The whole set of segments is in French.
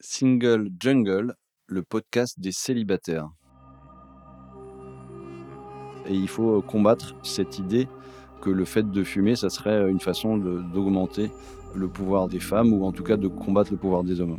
Single Jungle, le podcast des célibataires. Et il faut combattre cette idée que le fait de fumer, ça serait une façon d'augmenter le pouvoir des femmes ou en tout cas de combattre le pouvoir des hommes.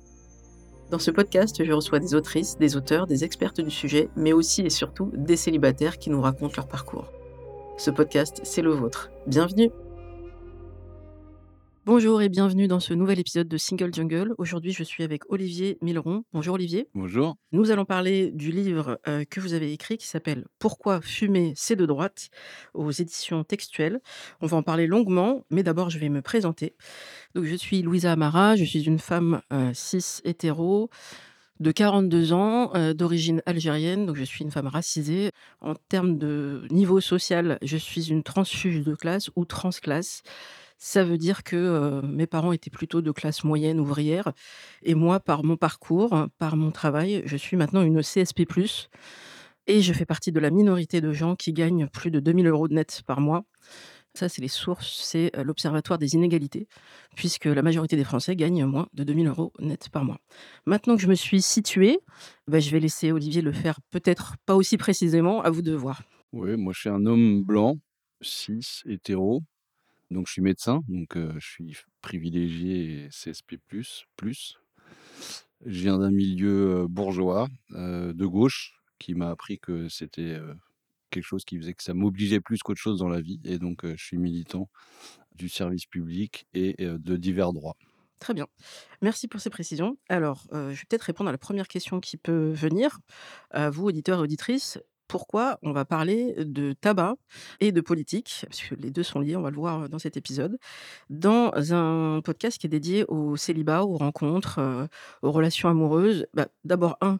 Dans ce podcast, je reçois des autrices, des auteurs, des expertes du sujet, mais aussi et surtout des célibataires qui nous racontent leur parcours. Ce podcast, c'est le vôtre. Bienvenue Bonjour et bienvenue dans ce nouvel épisode de Single Jungle. Aujourd'hui, je suis avec Olivier Milleron. Bonjour Olivier. Bonjour. Nous allons parler du livre euh, que vous avez écrit qui s'appelle Pourquoi fumer, c'est de droite aux éditions textuelles. On va en parler longuement, mais d'abord, je vais me présenter. Donc, je suis Louisa Amara, je suis une femme euh, cis hétéro de 42 ans, euh, d'origine algérienne, donc je suis une femme racisée. En termes de niveau social, je suis une transfuge de classe ou transclasse. Ça veut dire que mes parents étaient plutôt de classe moyenne ouvrière. Et moi, par mon parcours, par mon travail, je suis maintenant une CSP. Et je fais partie de la minorité de gens qui gagnent plus de 2000 euros net par mois. Ça, c'est les sources, c'est l'Observatoire des inégalités, puisque la majorité des Français gagnent moins de 2000 euros net par mois. Maintenant que je me suis située, bah, je vais laisser Olivier le faire peut-être pas aussi précisément, à vous de voir. Oui, moi je suis un homme blanc, cis, hétéro, donc je suis médecin, donc je suis privilégié CSP++. Je viens d'un milieu bourgeois, de gauche, qui m'a appris que c'était quelque chose qui faisait que ça m'obligeait plus qu'autre chose dans la vie. Et donc je suis militant du service public et de divers droits. Très bien. Merci pour ces précisions. Alors, je vais peut-être répondre à la première question qui peut venir. À vous, auditeurs et auditrices, pourquoi on va parler de tabac et de politique, parce que les deux sont liés, on va le voir dans cet épisode, dans un podcast qui est dédié au célibat, aux rencontres, aux relations amoureuses. Bah, d'abord, un,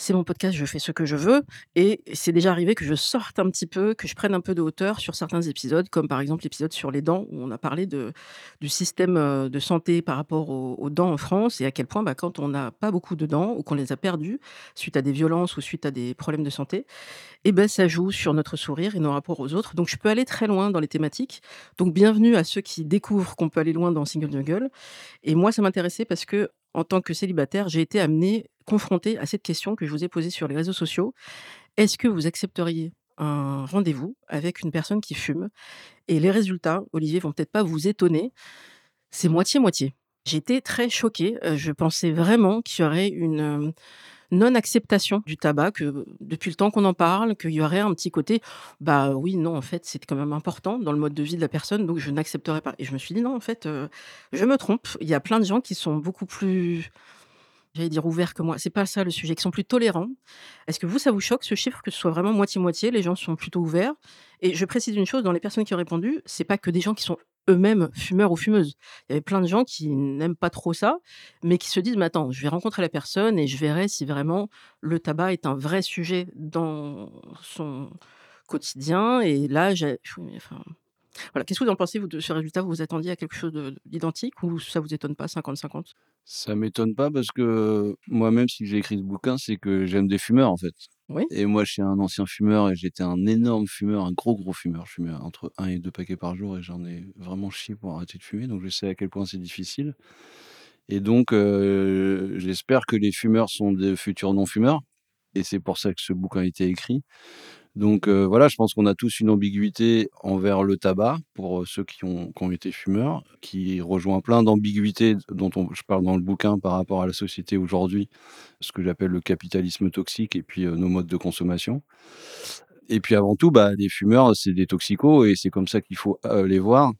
c'est mon podcast, je fais ce que je veux. Et c'est déjà arrivé que je sorte un petit peu, que je prenne un peu de hauteur sur certains épisodes, comme par exemple l'épisode sur les dents, où on a parlé de, du système euh, de santé par rapport aux, dents en France et à quel point, bah, quand on n'a pas beaucoup de dents ou qu'on les a perdues suite à des violences ou suite à des problèmes de santé, et eh ben, ça joue sur notre sourire et nos rapports aux autres. Donc je peux aller très loin dans les thématiques. Donc bienvenue à ceux qui découvrent qu'on peut aller loin dans Single Jungle. Et moi, ça m'intéressait parce que en tant que célibataire, j'ai été amenée, confrontée à cette question que je vous ai posée sur les réseaux sociaux. Est-ce que vous accepteriez un rendez-vous avec une personne qui fume Et les résultats, Olivier, vont peut-être pas vous étonner. C'est moitié-moitié. J'étais très choquée. Euh, je pensais vraiment qu'il y aurait une euh, non-acceptation du tabac, que depuis le temps qu'on en parle, qu'il y aurait un petit côté, bah oui, non, en fait, c'est quand même important dans le mode de vie de la personne, donc je n'accepterai pas. Et je me suis dit, non, en fait, euh, je me trompe. Il y a plein de gens qui sont beaucoup plus j'allais dire ouverts que moi. C'est pas ça le sujet, qui sont plus tolérants. Est-ce que vous, ça vous choque ce chiffre que ce soit vraiment moitié-moitié Les gens sont plutôt ouverts? Et je précise une chose, dans les personnes qui ont répondu, c'est pas que des gens qui sont eux-mêmes fumeurs ou fumeuses. Il y avait plein de gens qui n'aiment pas trop ça, mais qui se disent, mais attends, je vais rencontrer la personne et je verrai si vraiment le tabac est un vrai sujet dans son quotidien. Et là, j'ai... voilà. Qu'est-ce que vous en pensez, vous, de ce résultat? Vous vous attendiez à quelque chose d'identique ou ça vous étonne pas, 50-50 Ça m'étonne pas parce que moi-même, si j'ai écrit ce bouquin, c'est que j'aime des fumeurs, en fait. Et moi, je suis un ancien fumeur et j'étais un énorme fumeur, un gros, gros fumeur. Je fumais entre un et deux paquets par jour et j'en ai vraiment chié pour arrêter de fumer. Donc, je sais à quel point c'est difficile. Et donc, euh, j'espère que les fumeurs sont des futurs non-fumeurs. Et c'est pour ça que ce bouquin a été écrit. Donc voilà, je pense qu'on a tous une ambiguïté envers le tabac pour ceux qui ont, été fumeurs, qui rejoint plein d'ambiguïtés dont on, je parle dans le bouquin par rapport à la société aujourd'hui, ce que j'appelle le capitalisme toxique et puis nos modes de consommation. Et puis avant tout, bah, les fumeurs, c'est des toxicos et c'est comme ça qu'il faut les voir.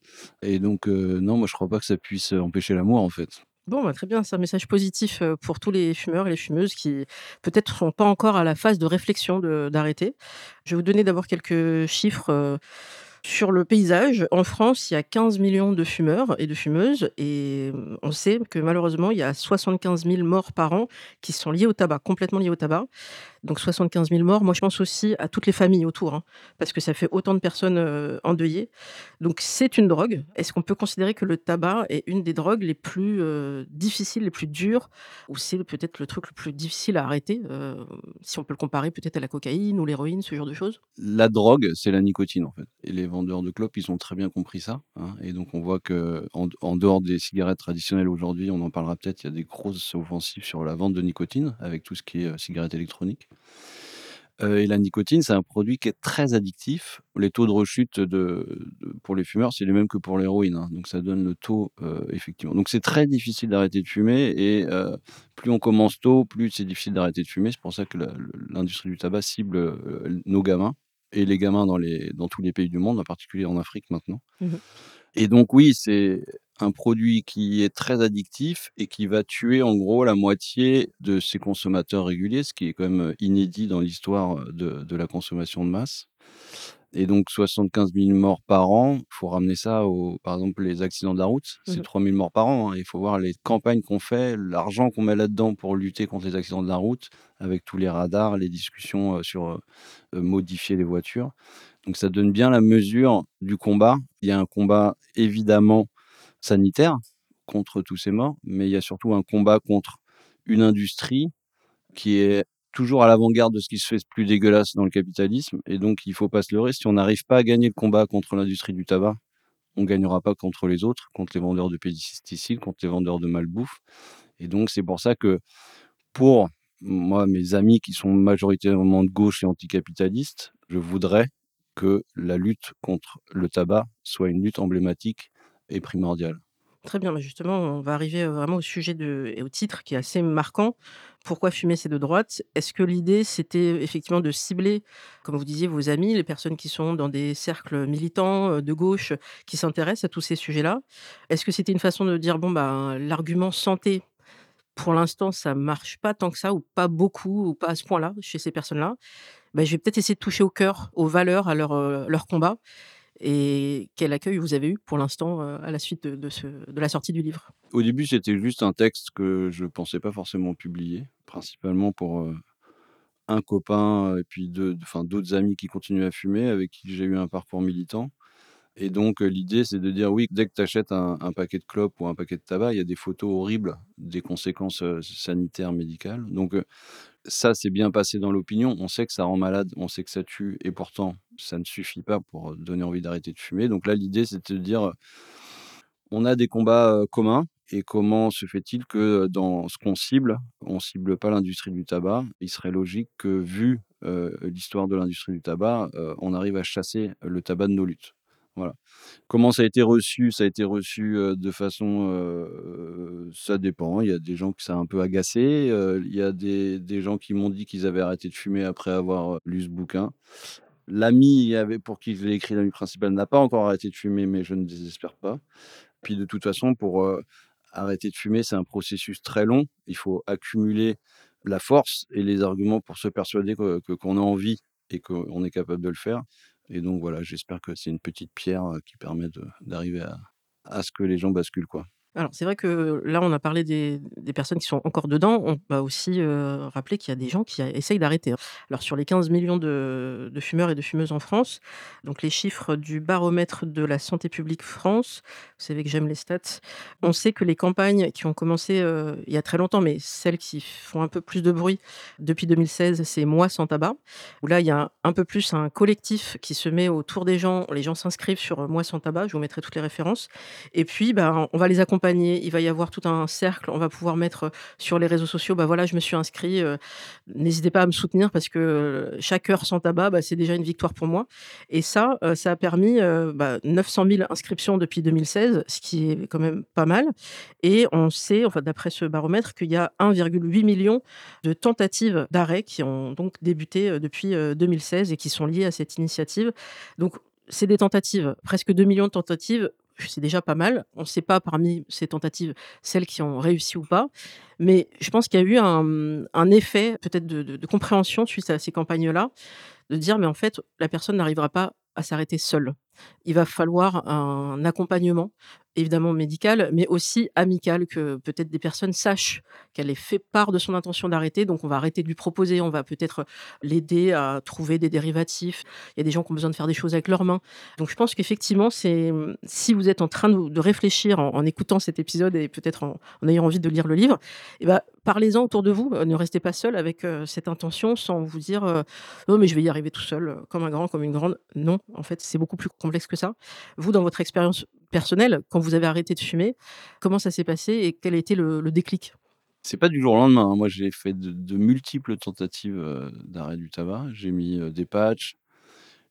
Et donc, non, moi je crois pas que ça puisse empêcher l'amour en fait. Bon, bah, très bien, c'est un message positif, pour tous les fumeurs et les fumeuses qui, peut-être, sont pas encore à la phase de réflexion d'arrêter. Je vais vous donner d'abord quelques chiffres, sur le paysage, en France, il y a 15 millions de fumeurs et de fumeuses et mmh, on sait que malheureusement, il y a 75 000 morts par an qui sont liées au tabac, complètement liées au tabac. Donc 75 000 morts. Moi, je pense aussi à toutes les familles autour, hein, parce que ça fait autant de personnes euh, endeuillées. Donc c'est une drogue. Est-ce qu'on peut considérer que le tabac est une des drogues les plus euh, difficiles, les plus dures, ou c'est peut-être le truc le plus difficile à arrêter, euh, si on peut le comparer peut-être à la cocaïne ou l'héroïne, ce genre de choses? La drogue, c'est la nicotine en fait. Et les vendeurs de clopes, ils ont très bien compris ça. Hein. et donc on voit que en, dehors des cigarettes traditionnelles aujourd'hui, on en parlera peut-être, il y a des grosses offensives sur la vente de nicotine avec tout ce qui est cigarettes électroniques. Euh, et la nicotine, c'est un produit qui est très addictif. Les taux de rechute de, pour les fumeurs, c'est les mêmes que pour l'héroïne. Hein. donc ça donne le taux, euh, effectivement. Donc c'est très difficile d'arrêter de fumer. Et euh, plus on commence tôt, plus c'est difficile d'arrêter de fumer. C'est pour ça que l'industrie du tabac cible nos gamins. Et les gamins dans, les, dans tous les pays du monde, en particulier en Afrique maintenant. Mmh et donc oui, c'est un produit qui est très addictif et qui va tuer en gros la moitié de ses consommateurs réguliers, ce qui est quand même inédit dans l'histoire de, de la consommation de masse. Et donc 75 000 morts par an, il faut ramener ça aux, par exemple, les accidents de la route, c'est 3 mmh 000 morts par an. Hein. Il faut voir les campagnes qu'on fait, l'argent qu'on met là-dedans pour lutter contre les accidents de la route, avec tous les radars, les discussions sur modifier les voitures. Donc ça donne bien la mesure du combat. Il y a un combat évidemment sanitaire contre tous ces morts, mais il y a surtout un combat contre une industrie qui est toujours à l'avant-garde de ce qui se fait de plus dégueulasse dans le capitalisme. Et donc, il ne faut pas se leurrer. Si on n'arrive pas à gagner le combat contre l'industrie du tabac, on ne gagnera pas contre les autres, contre les vendeurs de pesticides, contre les vendeurs de malbouffe. Et donc, c'est pour ça que pour moi, mes amis qui sont majoritairement de gauche et anticapitalistes, je voudrais que la lutte contre le tabac soit une lutte emblématique et primordiale. Très bien, justement, on va arriver vraiment au sujet de, et au titre qui est assez marquant. Pourquoi fumer c'est de droite? Est-ce que l'idée c'était effectivement de cibler, comme vous disiez, vos amis, les personnes qui sont dans des cercles militants de gauche qui s'intéressent à tous ces sujets-là? Est-ce que c'était une façon de dire bon bah l'argument santé pour l'instant, ça marche pas tant que ça, ou pas beaucoup, ou pas à ce point-là, chez ces personnes-là? Bah, je vais peut-être essayer de toucher au cœur, aux valeurs, à leur, leur combat. Et quel accueil vous avez eu pour l'instant à la suite de, la sortie du livre? Au début, c'était juste un texte que je ne pensais pas forcément publier, principalement pour un copain et puis d'autres amis qui continuent à fumer, avec qui j'ai eu un parcours militant. Et donc, l'idée, c'est de dire oui, dès que tu achètes un, paquet de clopes ou un paquet de tabac, il y a des photos horribles des conséquences sanitaires, médicales. Donc, ça, c'est bien passé dans l'opinion. On sait que ça rend malade, on sait que ça tue, et pourtant, ça ne suffit pas pour donner envie d'arrêter de fumer. Donc là, l'idée, c'est de dire on a des combats communs. Et comment se fait-il que dans ce qu'on cible, on cible pas l'industrie du tabac? Il serait logique que, vu l'histoire de l'industrie du tabac, on arrive à chasser le tabac de nos luttes. Voilà. Comment ça a été reçu? Ça a été reçu de façon. ça dépend. Il y a des gens que ça a un peu agacé. il y a des, gens qui m'ont dit qu'ils avaient arrêté de fumer après avoir lu ce bouquin. L'ami pour qui je l'ai écrit, l'ami principal, n'a pas encore arrêté de fumer, mais je ne désespère pas. Puis de toute façon, pour arrêter de fumer, c'est un processus très long. Il faut accumuler la force et les arguments pour se persuader que, qu'on a envie et qu'on est capable de le faire. Et donc voilà, j'espère que c'est une petite pierre qui permet d'arriver à, à ce que les gens basculent. quoi. Alors, c'est vrai que là, on a parlé des, personnes qui sont encore dedans. On va aussi rappeler qu'il y a des gens qui essayent d'arrêter. Hein. Alors, sur les 15 millions de, fumeurs et de fumeuses en France, donc les chiffres du baromètre de la santé publique France, vous savez que j'aime les stats, on sait que les campagnes qui ont commencé il y a très longtemps, mais celles qui font un peu plus de bruit depuis 2016, c'est Moi sans tabac, où là, il y a un peu plus un collectif qui se met autour des gens. Les gens s'inscrivent sur Moi sans tabac, je vous mettrai toutes les références. Et puis, ben, on va les accompagner il va y avoir tout un cercle. On va pouvoir mettre sur les réseaux sociaux, bah voilà, je me suis inscrit. N'hésitez pas à me soutenir parce que chaque heure sans tabac, bah, c'est déjà une victoire pour moi. Et ça, ça a permis 900 bah, 000 inscriptions depuis 2016, ce qui est quand même pas mal. Et on sait, enfin, d'après ce baromètre, qu'il y a 1,8 million de tentatives d'arrêt qui ont donc débuté depuis 2016 et qui sont liées à cette initiative. Donc, c'est des tentatives, presque 2 millions de tentatives c'est déjà pas mal. On ne sait pas parmi ces tentatives celles qui ont réussi ou pas, mais je pense qu'il y a eu un, effet peut-être de, compréhension suite à ces campagnes-là, de dire mais en fait la personne n'arrivera pas à s'arrêter seule. Il va falloir un accompagnement évidemment médicale, mais aussi amicale, que peut-être des personnes sachent qu'elle est fait part de son intention d'arrêter. Donc, on va arrêter de lui proposer, on va peut-être l'aider à trouver des dérivatifs. Il y a des gens qui ont besoin de faire des choses avec leurs mains. Donc, je pense qu'effectivement, c'est si vous êtes en train de, réfléchir en, écoutant cet épisode et peut-être en, ayant envie de lire le livre, eh ben, parlez-en autour de vous. Ne restez pas seul avec euh, cette intention sans vous dire euh, oh, mais je vais y arriver tout seul, comme un grand, comme une grande. Non, en fait, c'est beaucoup plus complexe que ça? Vous, dans votre expérience personnel, quand vous avez arrêté de fumer, comment ça s'est passé et quel a été le, déclic? C'est pas du jour au lendemain. Hein. Moi, j'ai fait de, multiples tentatives euh, d'arrêt du tabac. J'ai mis euh, des patchs.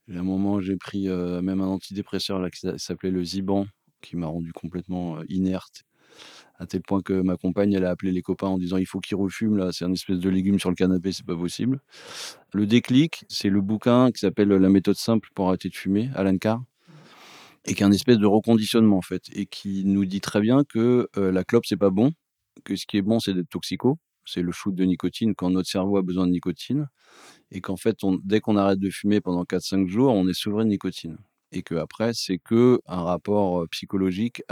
À un moment, j'ai pris euh, même un antidépresseur là, qui s'appelait le Ziban, qui m'a rendu complètement inerte, à tel point que ma compagne, elle a appelé les copains en disant il faut qu'ils refument là, c'est un espèce de légume sur le canapé, c'est pas possible. Le déclic, c'est le bouquin qui s'appelle La méthode simple pour arrêter de fumer, Alan Carr et qui est un espèce de reconditionnement en fait, et qui nous dit très bien que euh, la clope c'est pas bon, que ce qui est bon c'est d'être toxico, c'est le shoot de nicotine quand notre cerveau a besoin de nicotine, et qu'en fait dès qu'on arrête de fumer pendant 4-5 jours, on est souverain de nicotine, et que après c'est que un rapport psychologique.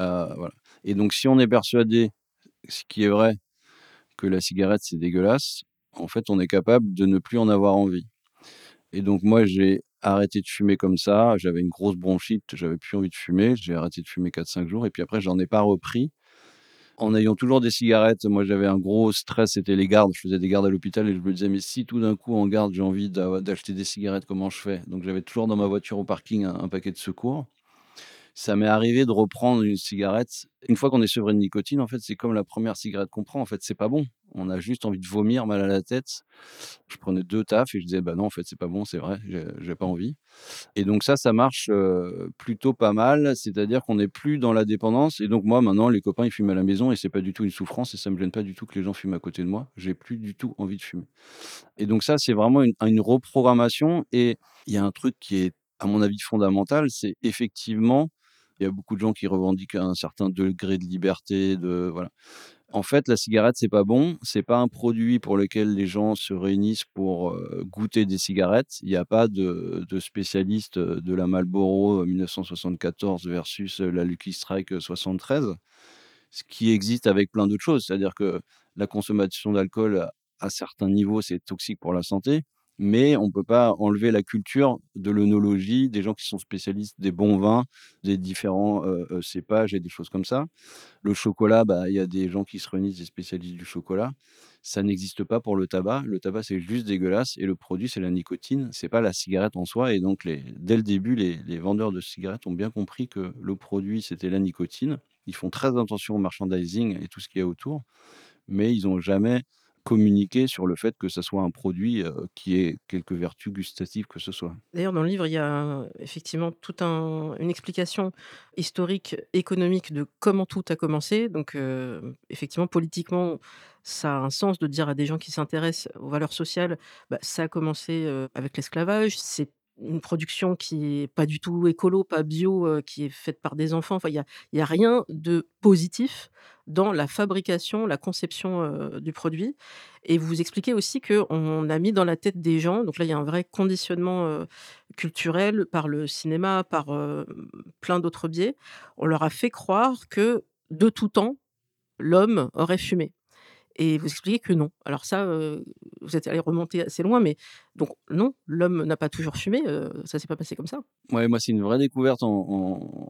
Et donc si on est persuadé, ce qui est vrai, que la cigarette c'est dégueulasse, en fait on est capable de ne plus en avoir envie. Et donc moi j'ai arrêté de fumer comme ça. J'avais une grosse bronchite, j'avais plus envie de fumer. J'ai arrêté de fumer 4-5 jours et puis après, j'en ai pas repris. En ayant toujours des cigarettes, moi j'avais un gros stress, c'était les gardes. Je faisais des gardes à l'hôpital et je me disais, mais si tout d'un coup en garde j'ai envie d'acheter des cigarettes, comment je fais? Donc j'avais toujours dans ma voiture au parking un paquet de secours ça m'est arrivé de reprendre une cigarette. Une fois qu'on est sevré de nicotine, en fait, c'est comme la première cigarette qu'on prend. En fait, c'est pas bon. On a juste envie de vomir, mal à la tête. Je prenais deux tafs et je disais, bah non, en fait, c'est pas bon, c'est vrai, j'ai pas envie. Et donc ça, ça marche plutôt pas mal. C'est-à-dire qu'on n'est plus dans la dépendance. Et donc moi, maintenant, les copains, ils fument à la maison et c'est pas du tout une souffrance et ça me gêne pas du tout que les gens fument à côté de moi. J'ai plus du tout envie de fumer. Et donc ça, c'est vraiment une, une reprogrammation. Et il y a un truc qui est, à mon avis, fondamental, c'est effectivement il y a beaucoup de gens qui revendiquent un certain degré de liberté. En fait, la cigarette, c'est pas bon. C'est pas un produit pour lequel les gens se réunissent pour goûter des cigarettes. Il n'y a pas de spécialiste de la Marlboro 1974 versus la Lucky Strike 73. Ce qui existe avec plein d'autres choses. C'est-à-dire que la consommation d'alcool à certains niveaux, c'est toxique pour la santé mais on ne peut pas enlever la culture de l'œnologie, des gens qui sont spécialistes des bons vins, des différents cépages et des choses comme ça. Le chocolat, bah, il y a des gens qui se réunissent, des spécialistes du chocolat. Ça n'existe pas pour le tabac. Le tabac, c'est juste dégueulasse et le produit, c'est la nicotine. C'est pas la cigarette en soi. Et donc, dès le début, les, les vendeurs de cigarettes ont bien compris que le produit, c'était la nicotine. Ils font très attention au merchandising et tout ce qu'il y a autour, mais ils n'ont jamais communiquer sur le fait que ce soit un produit qui ait quelques vertus gustatives que ce soit. D'ailleurs, dans le livre, il y a effectivement toute un, une explication historique, économique de comment tout a commencé. Donc, effectivement, politiquement, ça a un sens de dire à des gens qui s'intéressent aux valeurs sociales, bah, ça a commencé avec l'esclavage, c'est une production qui est pas du tout écolo, pas bio, qui est faite par des enfants. Enfin, il y a, y a rien de positif dans la fabrication, la conception du produit. Et vous expliquez aussi qu'on a mis dans la tête des gens, donc là il y a un vrai conditionnement culturel par le cinéma, par plein d'autres biais. On leur a fait croire que de tout temps, l'homme aurait fumé. Et vous expliquez que non. Alors ça, vous êtes allé remonter assez loin, mais donc non, l'homme n'a pas toujours fumé, ça s'est pas passé comme ça. Ouais, moi c'est une vraie découverte en,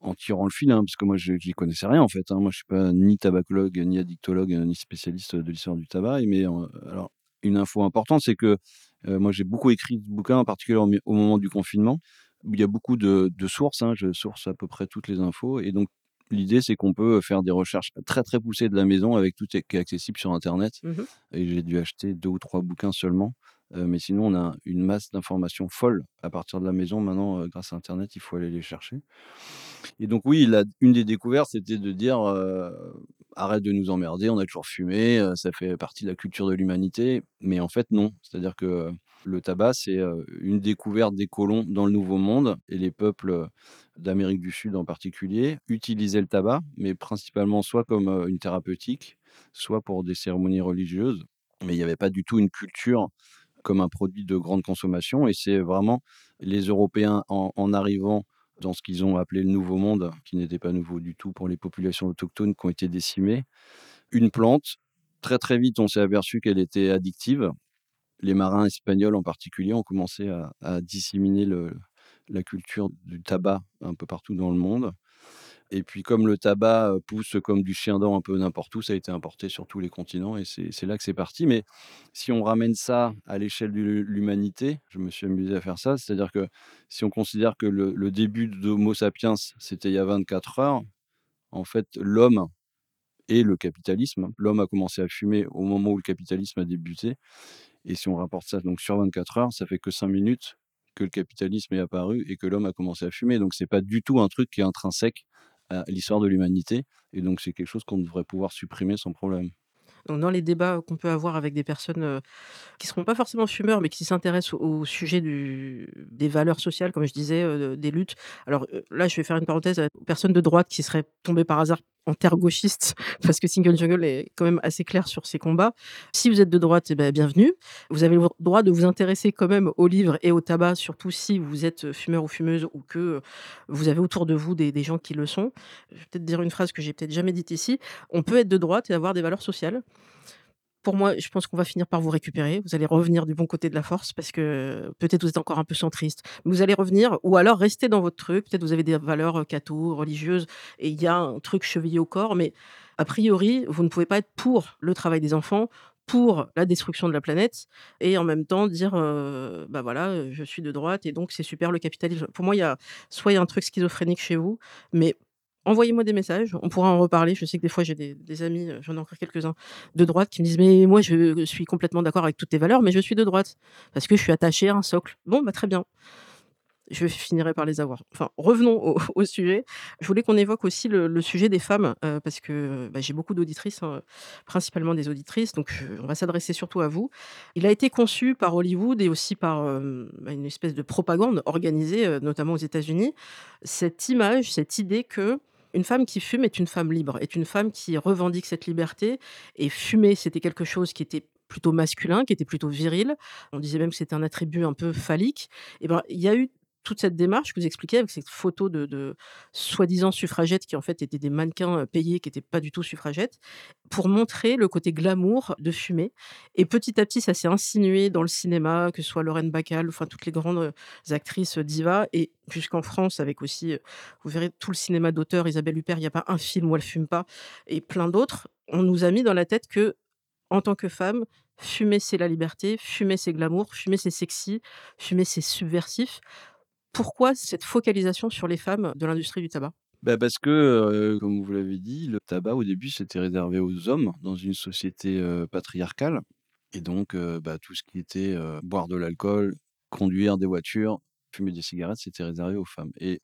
en, tirant le fil, hein, parce que moi je n'y connaissais rien en fait. Hein. Moi je suis pas ni tabacologue, ni addictologue, ni spécialiste de l'histoire du tabac. Mais alors une info importante, c'est que moi j'ai beaucoup écrit de bouquins, en particulier au moment du confinement. Il y a beaucoup de, de sources, hein, je source à peu près toutes les infos, et donc L'idée, c'est qu'on peut faire des recherches très très poussées de la maison avec tout ce qui est accessible sur Internet. Mmh Et j'ai dû acheter deux ou trois bouquins seulement. mais sinon, on a une masse d'informations folles à partir de la maison. Maintenant, grâce à Internet, il faut aller les chercher. Et donc, oui, une des découvertes, c'était de dire arrête de nous emmerder, on a toujours fumé, ça fait partie de la culture de l'humanité. Mais en fait, non. C'est-à-dire que Le tabac, c'est une découverte des colons dans le Nouveau Monde et les peuples d'Amérique du Sud en particulier utilisaient le tabac, mais principalement soit comme une thérapeutique, soit pour des cérémonies religieuses. Mais il n'y avait pas du tout une culture comme un produit de grande consommation. Et c'est vraiment les Européens en, arrivant dans ce qu'ils ont appelé le Nouveau Monde, qui n'était pas nouveau du tout pour les populations autochtones qui ont été décimées, une plante. Très très vite, on s'est aperçu qu'elle était addictive les marins espagnols en particulier ont commencé à, disséminer la culture du tabac un peu partout dans le monde. Et puis comme le tabac pousse comme du chien dent un peu n'importe où, ça a été importé sur tous les continents et c'est là que c'est parti. Mais si on ramène ça à l'échelle de l'humanité, je me suis amusé à faire ça, c'est-à-dire que si on considère que le, le début d'Homo sapiens, c'était il y a 24 heures, en fait, l'homme et le capitalisme, l'homme a commencé à fumer au moment où le capitalisme a débuté, et si on rapporte ça donc sur 24 heures, ça fait que 5 minutes que le capitalisme est apparu et que l'homme a commencé à fumer. Donc c'est pas du tout un truc qui est intrinsèque à l'histoire de l'humanité. Et donc c'est quelque chose qu'on devrait pouvoir supprimer sans problème. Donc dans les débats qu'on peut avoir avec des personnes qui ne seront pas forcément fumeurs, mais qui s'intéressent au, sujet des valeurs sociales, comme je disais, des luttes. Alors là, je vais faire une parenthèse aux personnes de droite qui seraient tombées par hasard en terre gauchiste, parce que Single Jungle est quand même assez clair sur ses combats. Si vous êtes de droite, eh ben, bienvenue. Vous avez le droit de vous intéresser quand même aux livres et au tabac, surtout si vous êtes fumeur ou fumeuse ou que vous avez autour de vous des, des gens qui le sont. Je vais peut-être dire une phrase que j'ai peut-être jamais dite ici. On peut être de droite et avoir des valeurs sociales pour moi, je pense qu'on va finir par vous récupérer. Vous allez revenir du bon côté de la force parce que peut-être vous êtes encore un peu centriste. Vous allez revenir ou alors rester dans votre truc. Peut-être vous avez des valeurs catho, religieuses et il y a un truc chevillé au corps. Mais a priori, vous ne pouvez pas être pour le travail des enfants, pour la destruction de la planète et en même temps dire bah voilà je suis de droite et donc c'est super le capitalisme pour moi il y a soit il y a un truc schizophrénique chez vous mais envoyez-moi des messages, on pourra en reparler. Je sais que des fois, j'ai des, amis, euh, j'en ai encore quelques-uns, de droite qui me disent Mais moi, je suis complètement d'accord avec toutes tes valeurs, mais je suis de droite parce que je suis attaché à un socle. Bon, bah, très bien. Je finirai par les avoir. Enfin, revenons au, sujet. Je voulais qu'on évoque aussi le, sujet des femmes, euh, parce que bah, j'ai beaucoup d'auditrices, hein, principalement des auditrices, donc on va s'adresser surtout à vous. Il a été conçu par Hollywood et aussi par euh, bah, une espèce de propagande organisée, notamment aux États-Unis, cette image, cette idée que une femme qui fume est une femme libre, est une femme qui revendique cette liberté. Et fumer, c'était quelque chose qui était plutôt masculin, qui était plutôt viril. On disait même que c'était un attribut un peu phallique. Et ben, il y a eu toute cette démarche que vous expliquez avec cette photo de, soi-disant suffragettes qui en fait étaient des mannequins payés qui n'étaient pas du tout suffragettes, pour montrer le côté glamour de fumer. Et petit à petit, ça s'est insinué dans le cinéma, que ce soit Lorraine Bacall, enfin toutes les grandes actrices divas, et jusqu'en France avec aussi, vous verrez tout le cinéma d'auteur, Isabelle Huppert, il n'y a pas un film où elle fume pas, et plein d'autres. On nous a mis dans la tête que en tant que femme, fumer c'est la liberté, fumer c'est glamour, fumer c'est sexy, fumer c'est subversif. Pourquoi cette focalisation sur les femmes de l'industrie du tabac? Bah parce que, comme vous l'avez dit, le tabac au début c'était réservé aux hommes dans une société patriarcale. Et donc, bah, tout ce qui était boire de l'alcool, conduire des voitures, fumer des cigarettes, c'était réservé aux femmes. Et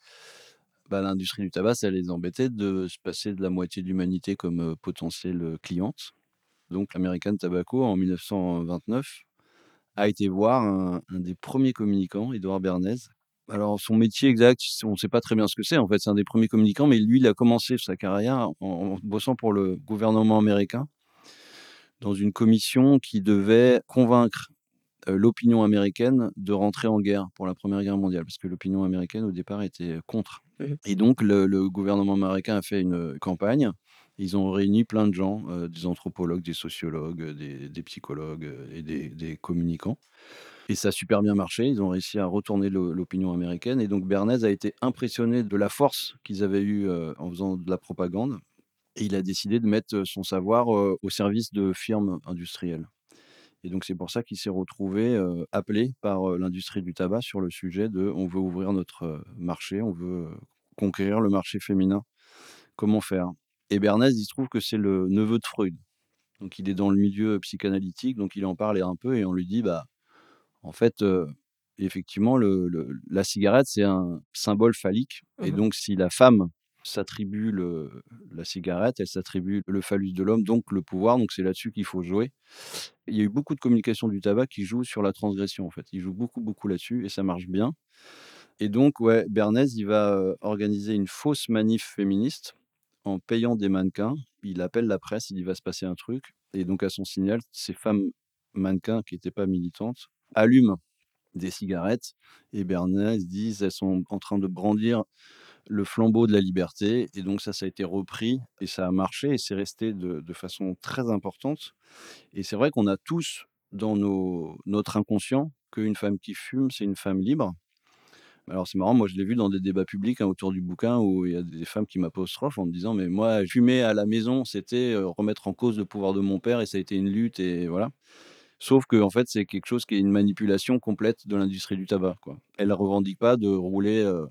bah, l'industrie du tabac, ça les embêtait de se passer de la moitié de l'humanité comme potentielle cliente. Donc l'American Tobacco, en 1929, a été voir un, un des premiers communicants, Edouard Bernays, alors, son métier exact, on ne sait pas très bien ce que c'est. En fait, c'est un des premiers communicants, mais lui, il a commencé sa carrière en, bossant pour le gouvernement américain dans une commission qui devait convaincre l'opinion américaine de rentrer en guerre pour la Première Guerre mondiale, parce que l'opinion américaine, au départ, était contre. Mmh et donc, le, gouvernement américain a fait une campagne. Ils ont réuni plein de gens, des anthropologues, des sociologues, des, psychologues et des communicants. Et ça a super bien marché. Ils ont réussi à retourner l'opinion américaine. Et donc Bernays a été impressionné de la force qu'ils avaient eue en faisant de la propagande. Et il a décidé de mettre son savoir au service de firmes industrielles. Et donc c'est pour ça qu'il s'est retrouvé appelé par l'industrie du tabac sur le sujet de on veut ouvrir notre marché, on veut conquérir le marché féminin. Comment faire? Et Bernays, il se trouve que c'est le neveu de Freud. Donc il est dans le milieu psychanalytique, donc il en parlait un peu et on lui dit bah en fait, effectivement, la cigarette, c'est un symbole phallique. Et mmh donc, si la femme s'attribue la cigarette, elle s'attribue le phallus de l'homme, donc le pouvoir. Donc c'est là-dessus qu'il faut jouer. Il y a eu beaucoup de communication du tabac qui joue sur la transgression, en fait. Il joue beaucoup, beaucoup là-dessus et ça marche bien. Et donc, ouais, Bernays, il va organiser une fausse manif féministe en payant des mannequins. Il appelle la presse, il dit va se passer un truc. Et donc, à son signal, ces femmes mannequins qui n'étaient pas militantes allument des cigarettes et Bernays disent elles sont en train de brandir le flambeau de la liberté. Et donc ça, ça a été repris et ça a marché et c'est resté de, façon très importante. Et c'est vrai qu'on a tous dans nos, notre inconscient qu'une femme qui fume, c'est une femme libre. Alors c'est marrant, moi je l'ai vu dans des débats publics hein, autour du bouquin où il y a des femmes qui m'apostrophent en me disant mais moi fumer à la maison c'était euh, remettre en cause le pouvoir de mon père et ça a été une lutte et voilà. Sauf que en fait c'est quelque chose qui est une manipulation complète de l'industrie du tabac. Elle ne revendique pas de rouler euh,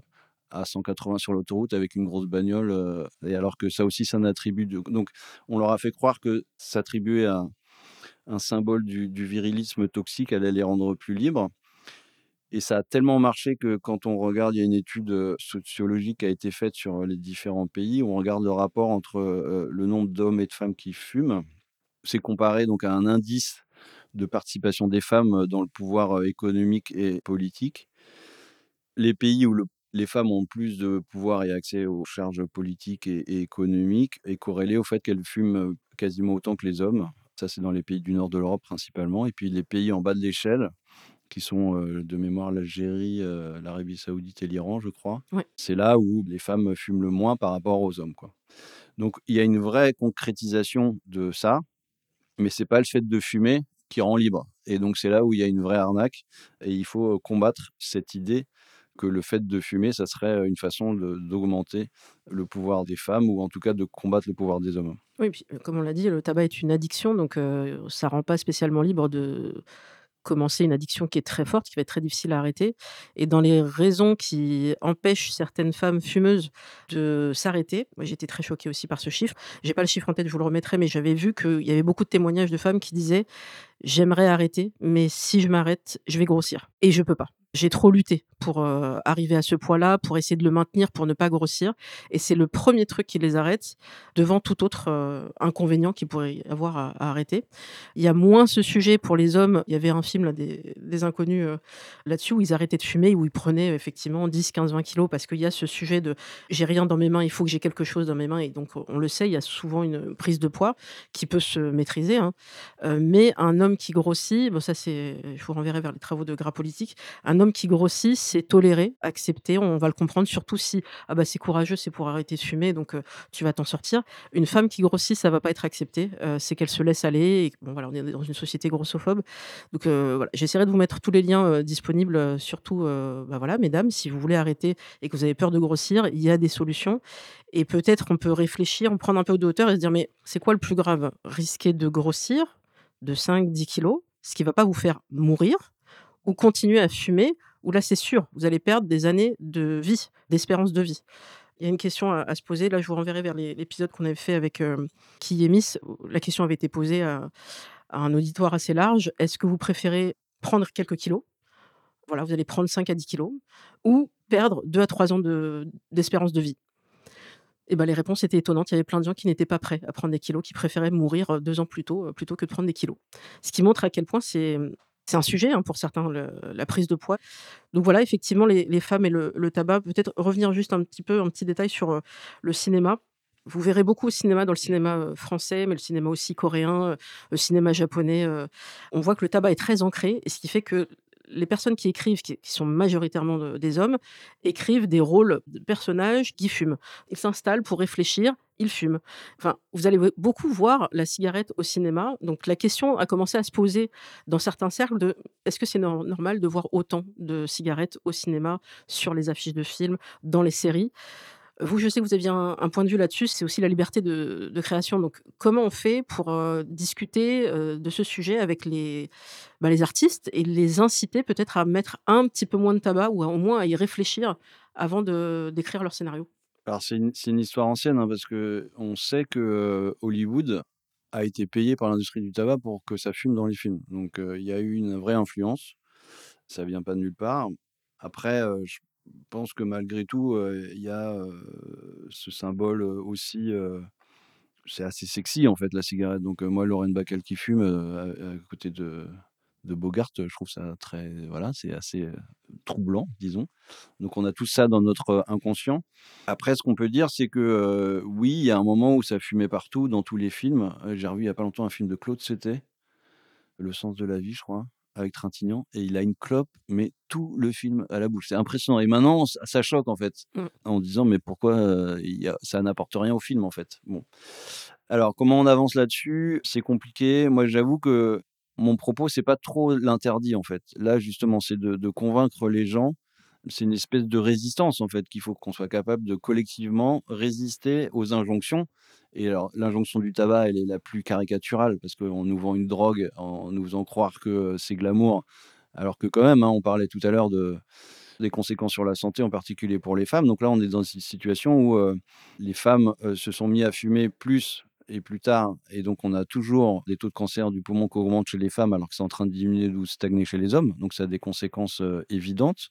à 180 sur l'autoroute avec une grosse bagnole, et alors que ça aussi c'est un attribut. Donc on leur a fait croire que s'attribuer un, un symbole du, virilisme toxique allait les rendre plus libres. Et ça a tellement marché que quand on regarde, il y a une étude sociologique qui a été faite sur les différents pays, où on regarde le rapport entre le nombre d'hommes et de femmes qui fument. C'est comparé donc à un indice de participation des femmes dans le pouvoir économique et politique. Les pays où le les femmes ont plus de pouvoir et accès aux charges politiques et, économiques est corrélé au fait qu'elles fument quasiment autant que les hommes. Ça, c'est dans les pays du nord de l'Europe principalement. Et puis les pays en bas de l'échelle, qui sont de mémoire l'Algérie, l'Arabie saoudite et l'Iran, je crois. C'est là où les femmes fument le moins par rapport aux hommes. Quoi. Donc il y a une vraie concrétisation de ça, mais c'est pas le fait de fumer qui rend libre. Et donc c'est là où il y a une vraie arnaque et il faut combattre cette idée que le fait de fumer, ça serait une façon d'augmenter le pouvoir des femmes ou en tout cas de combattre le pouvoir des hommes. Oui, puis, comme on l'a dit, le tabac est une addiction, donc ça rend pas spécialement libre de commencer une addiction qui est très forte, qui va être très difficile à arrêter. Et dans les raisons qui empêchent certaines femmes fumeuses de s'arrêter, moi j'étais très choquée aussi par ce chiffre. J'ai pas le chiffre en tête, je vous le remettrai, mais j'avais vu qu'il y avait beaucoup de témoignages de femmes qui disaient j'aimerais arrêter, mais si je m'arrête, je vais grossir et je peux pas j'ai trop lutté pour arriver à ce poids-là, pour essayer de le maintenir, pour ne pas grossir. Et c'est le premier truc qui les arrête devant tout autre inconvénient qu'ils pourraient avoir à, arrêter. Il y a moins ce sujet pour les hommes. Il y avait un film des, inconnus là-dessus où ils arrêtaient de fumer, où ils prenaient effectivement 10, 15, 20 kilos parce qu'il y a ce sujet de j'ai rien dans mes mains, il faut que j'ai quelque chose dans mes mains. Et donc on le sait, il y a souvent une prise de poids qui peut se maîtriser. Hein. mais un homme qui grossit, bon ça c'est, je vous renverrai vers les travaux de gras politique, un homme qui grossit, c'est toléré, accepté, on va le comprendre, surtout si ah bah c'est courageux, c'est pour arrêter de fumer, donc tu vas t'en sortir. Une femme qui grossit, ça va pas être accepté, c'est qu'elle se laisse aller. Et, bon voilà, on est dans une société grossophobe, donc voilà, j'essaierai de vous mettre tous les liens disponibles, surtout, bah voilà, mesdames, si vous voulez arrêter et que vous avez peur de grossir, il y a des solutions. Et peut-être on peut réfléchir, on prendre un peu de hauteur et se dire mais c'est quoi le plus grave? Risquer de grossir de 5-10 kilos, ce qui va pas vous faire mourir, ou continuer à fumer, où là, c'est sûr, vous allez perdre des années de vie, d'espérance de vie. Il y a une question à, se poser. Là, je vous renverrai vers l'épisode qu'on avait fait avec euh, Miss. La question avait été posée à, un auditoire assez large. Est-ce que vous préférez prendre quelques kilos? Voilà, vous allez prendre 5 à 10 kilos, ou perdre 2 à 3 ans d'espérance de, vie? Et ben, les réponses étaient étonnantes. Il y avait plein de gens qui n'étaient pas prêts à prendre des kilos, qui préféraient mourir euh, deux ans plus tôt euh, plutôt que de prendre des kilos. Ce qui montre à quel point c'est c'est un sujet hein, pour certains, la prise de poids. Donc voilà, effectivement, les, femmes et le, tabac. Peut-être revenir juste un petit peu, un petit détail sur le cinéma. Vous verrez beaucoup au cinéma, dans le cinéma français, mais le cinéma aussi coréen, le cinéma japonais. on voit que le tabac est très ancré, et ce qui fait que les personnes qui écrivent, qui, sont majoritairement des hommes, écrivent des rôles de personnages qui fument. Ils s'installent pour réfléchir, ils fument. Enfin, vous allez beaucoup voir la cigarette au cinéma. Donc la question a commencé à se poser dans certains cercles de est-ce que c'est normal de voir autant de cigarettes au cinéma, sur les affiches de films, dans les séries? Vous, je sais que vous aviez un, point de vue là-dessus, c'est aussi la liberté de, création. Donc, comment on fait pour euh, discuter euh, de ce sujet avec les, bah, les artistes et les inciter peut-être à mettre un petit peu moins de tabac ou au moins à y réfléchir avant d'écrire leur scénario? Alors, c'est une, histoire ancienne hein, parce qu'on sait que euh, Hollywood a été payé par l'industrie du tabac pour que ça fume dans les films. Donc, il y a eu une vraie influence. Ça vient pas de nulle part. Après, je pense que malgré tout, il y a ce symbole aussi. c'est assez sexy en fait la cigarette. Donc moi, Lorraine Bacall qui fume à, côté de, Bogart, je trouve ça très. Voilà, c'est assez troublant, disons. Donc on a tout ça dans notre inconscient. Après, ce qu'on peut dire, c'est que oui, il y a un moment où ça fumait partout dans tous les films. J'ai revu il n'y a pas longtemps un film de Claude C'était, Le sens de la vie, je crois avec Trintignant et il a une clope, mais tout le film à la bouche. C'est impressionnant. Et maintenant, ça, choque en fait, mmh. en disant mais pourquoi euh, ça n'apporte rien au film en fait? Bon. Alors comment on avance là-dessus? C'est compliqué. Moi, j'avoue que mon propos, c'est pas trop l'interdit en fait. Là, justement, c'est de, convaincre les gens c'est une espèce de résistance en fait qu'il faut qu'on soit capable de collectivement résister aux injonctions. Et alors l'injonction du tabac, elle est la plus caricaturale parce qu'on nous vend une drogue en nous faisant croire que c'est glamour, alors que quand même, hein, on parlait tout à l'heure de des conséquences sur la santé, en particulier pour les femmes. Donc là, on est dans une situation où les femmes se sont mis à fumer plus et plus tard. Et donc, on a toujours des taux de cancer du poumon qui augmentent chez les femmes alors que c'est en train de diminuer ou stagner chez les hommes. Donc, ça a des conséquences évidentes.